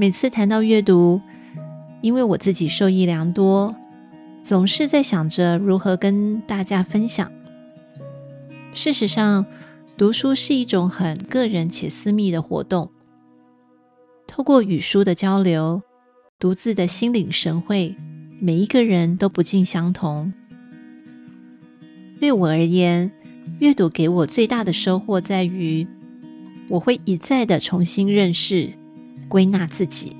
每次谈到阅读，因为我自己受益良多，总是在想着如何跟大家分享。事实上，读书是一种很个人且私密的活动。透过与书的交流，独自的心领神会，每一个人都不尽相同。对我而言，阅读给我最大的收获在于，我会一再的重新认识、归纳自己。